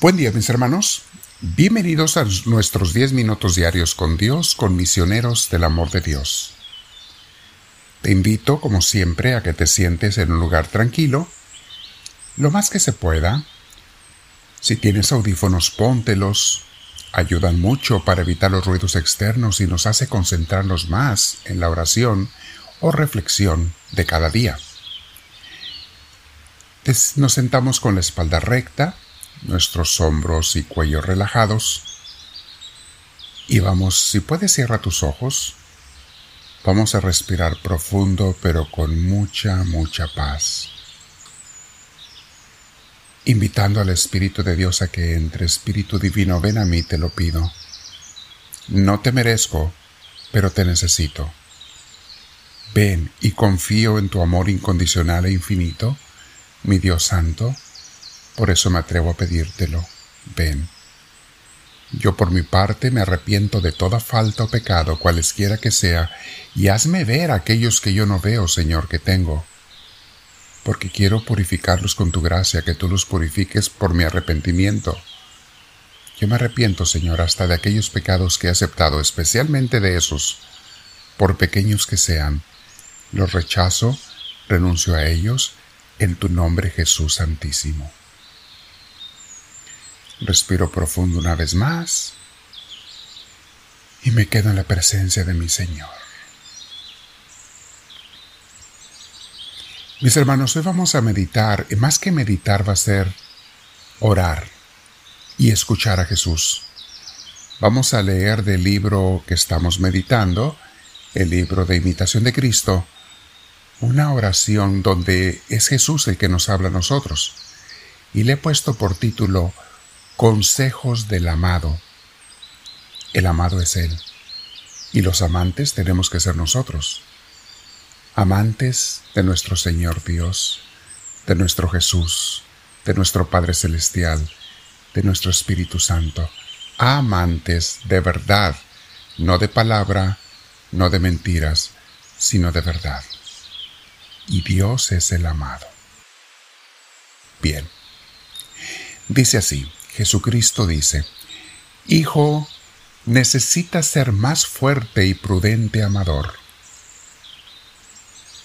Buen día mis hermanos. Bienvenidos a nuestros 10 minutos diarios con Dios, con misioneros del amor de Dios. Te invito, como siempre, a que te sientes en un lugar tranquilo, lo más que se pueda. Si tienes audífonos, póntelos. Ayudan mucho para evitar los ruidos externos y nos hace concentrarnos más en la oración o reflexión de cada día. Nos sentamos con la espalda recta, nuestros hombros y cuello relajados. Y vamos, si puedes, cierra tus ojos. Vamos a respirar profundo, pero con mucha, mucha paz. Invitando al Espíritu de Dios a que entre, Espíritu Divino, ven a mí, te lo pido. No te merezco, pero te necesito. Ven y confío en tu amor incondicional e infinito, mi Dios Santo por eso me atrevo a pedírtelo. Ven. Yo por mi parte me arrepiento de toda falta o pecado, cualesquiera que sea, y hazme ver aquellos que yo no veo, Señor, que tengo. Porque quiero purificarlos con tu gracia, que tú los purifiques por mi arrepentimiento. Yo me arrepiento, Señor, hasta de aquellos pecados que he aceptado, especialmente de esos, por pequeños que sean. Los rechazo, renuncio a ellos, en tu nombre Jesús Santísimo. Respiro profundo una vez más y me quedo en la presencia de mi Señor. Mis hermanos, hoy vamos a meditar, y más que meditar va a ser orar y escuchar a Jesús. Vamos a leer del libro que estamos meditando, el libro de imitación de Cristo, una oración donde es Jesús el que nos habla a nosotros. Y le he puesto por título Consejos del amado. El amado es Él. Y los amantes tenemos que ser nosotros. Amantes de nuestro Señor Dios, de nuestro Jesús, de nuestro Padre Celestial, de nuestro Espíritu Santo. Amantes de verdad, no de palabra, no de mentiras, sino de verdad. Y Dios es el amado. Bien. Dice así, Jesucristo dice, Hijo, necesitas ser más fuerte y prudente amador.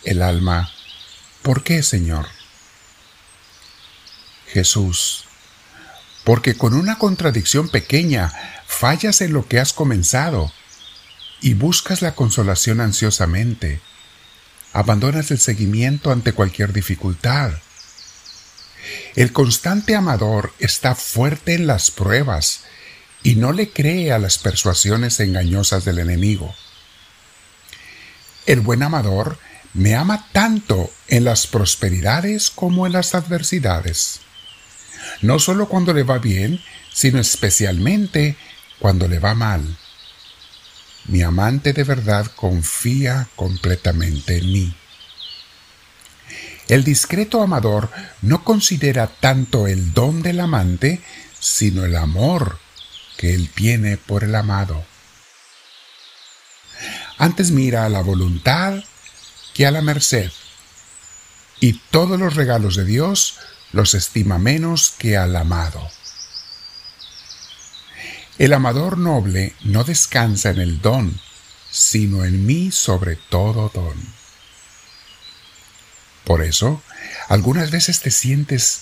El alma, ¿por qué, Señor? Jesús, porque con una contradicción pequeña fallas en lo que has comenzado y buscas la consolación ansiosamente. Abandonas el seguimiento ante cualquier dificultad el constante amador está fuerte en las pruebas y no le cree a las persuasiones engañosas del enemigo. El buen amador me ama tanto en las prosperidades como en las adversidades. No solo cuando le va bien, sino especialmente cuando le va mal. Mi amante de verdad confía completamente en mí. El discreto amador no considera tanto el don del amante, sino el amor que él tiene por el amado. Antes mira a la voluntad que a la merced, y todos los regalos de Dios los estima menos que al amado. El amador noble no descansa en el don, sino en mí sobre todo don. Por eso, algunas veces te sientes,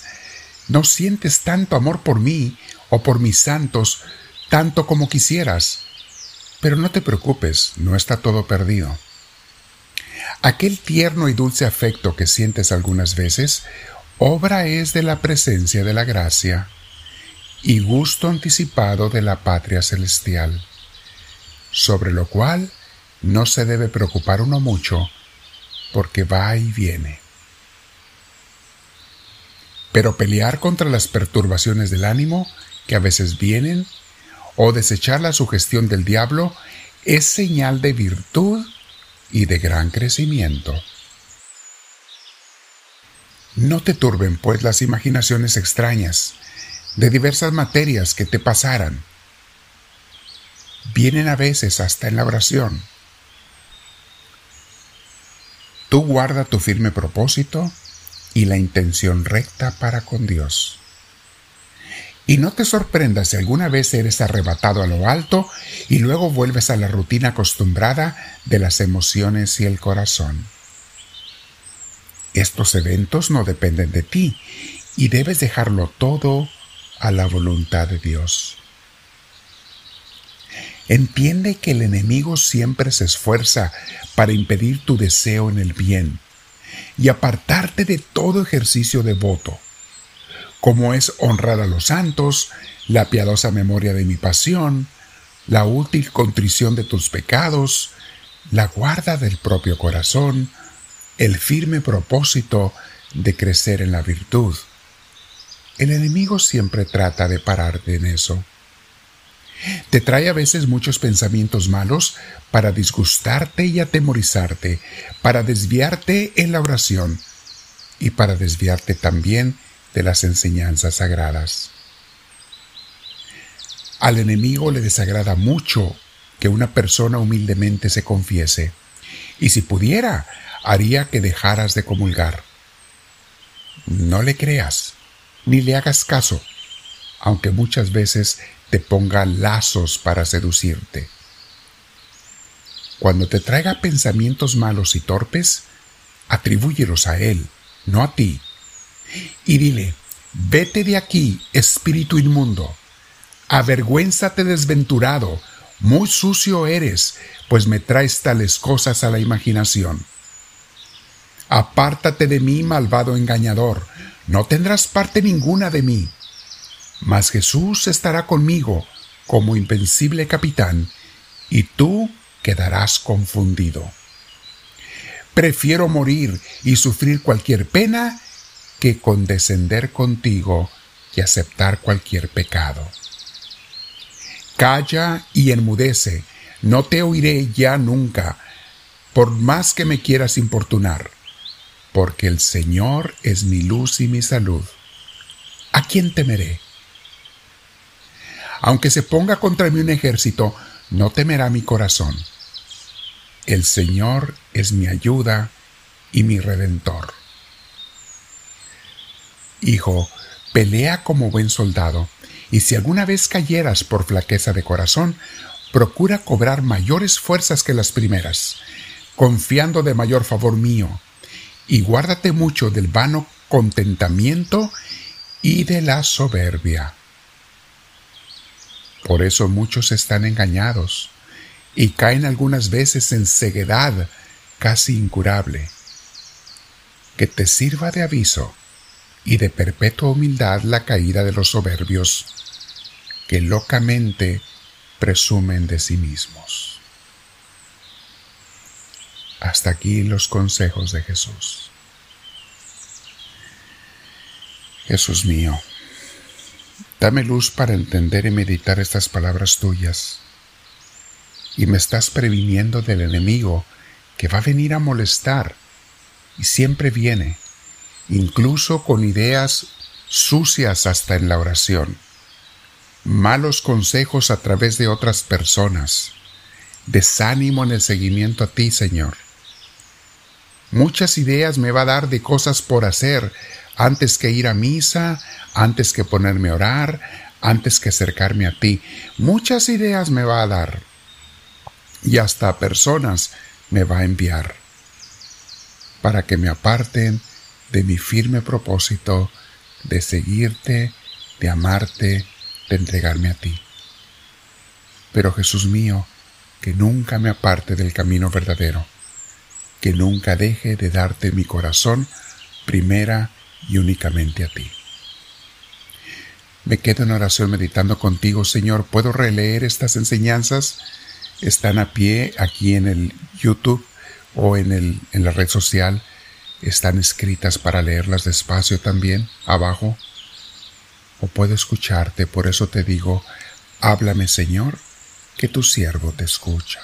no sientes tanto amor por mí o por mis santos, tanto como quisieras. Pero no te preocupes, no está todo perdido. Aquel tierno y dulce afecto que sientes algunas veces, obra es de la presencia de la gracia y gusto anticipado de la patria celestial, sobre lo cual no se debe preocupar uno mucho, porque va y viene. Pero pelear contra las perturbaciones del ánimo que a veces vienen o desechar la sugestión del diablo es señal de virtud y de gran crecimiento. No te turben, pues, las imaginaciones extrañas de diversas materias que te pasaran. Vienen a veces hasta en la oración. Tú guarda tu firme propósito y la intención recta para con Dios. Y no te sorprendas si alguna vez eres arrebatado a lo alto y luego vuelves a la rutina acostumbrada de las emociones y el corazón. Estos eventos no dependen de ti y debes dejarlo todo a la voluntad de Dios. Entiende que el enemigo siempre se esfuerza para impedir tu deseo en el bien y apartarte de todo ejercicio devoto como es honrar a los santos, la piadosa memoria de mi pasión, la útil contrición de tus pecados, la guarda del propio corazón, el firme propósito de crecer en la virtud. El enemigo siempre trata de pararte en eso. Te trae a veces muchos pensamientos malos para disgustarte y atemorizarte, para desviarte en la oración y para desviarte también de las enseñanzas sagradas. Al enemigo le desagrada mucho que una persona humildemente se confiese, y si pudiera, haría que dejaras de comulgar. No le creas, ni le hagas caso, aunque muchas veces te ponga lazos para seducirte. Cuando te traiga pensamientos malos y torpes, atribúyelos a él, no a ti, y dile, vete de aquí, espíritu inmundo, avergüénzate desventurado, muy sucio eres, pues me traes tales cosas a la imaginación. Apártate de mí, malvado engañador, no tendrás parte ninguna de mí. Mas Jesús estará conmigo como invencible capitán, y tú quedarás confundido. Prefiero morir y sufrir cualquier pena que condescender contigo y aceptar cualquier pecado. Calla y enmudece, no te oiré ya nunca, por más que me quieras importunar, porque el Señor es mi luz y mi salud. ¿A quién temeré? Aunque se ponga contra mí un ejército, no temerá mi corazón. El Señor es mi ayuda y mi redentor. Hijo, pelea como buen soldado, y si alguna vez cayeras por flaqueza de corazón, procura cobrar mayores fuerzas que las primeras, confiando de mayor favor mío, y guárdate mucho del vano contentamiento y de la soberbia. Por eso muchos están engañados y caen algunas veces en ceguedad casi incurable. Que te sirva de aviso y de perpetua humildad la caída de los soberbios, que locamente presumen de sí mismos. Hasta aquí los consejos de Jesús. Jesús mío, dame luz para entender y meditar estas palabras tuyas. Y me estás previniendo del enemigo que va a venir a molestar y siempre viene incluso con ideas sucias hasta en la oración, malos consejos a través de otras personas, desánimo en el seguimiento a ti, Señor. Muchas ideas me va a dar de cosas por hacer antes que ir a misa, antes que ponerme a orar, antes que acercarme a ti. Muchas ideas me va a dar y hasta personas me va a enviar para que me aparten de mi firme propósito de seguirte, de amarte, de entregarme a ti. Pero Jesús mío, que nunca me aparte del camino verdadero, que nunca deje de darte mi corazón primera y únicamente a ti. Me quedo en oración meditando contigo, Señor. ¿Puedo releer estas enseñanzas? Están a pie aquí en el YouTube o en, el, en la red social están escritas para leerlas despacio también, abajo. O puedo escucharte, por eso te digo, háblame Señor, que tu siervo te escucha.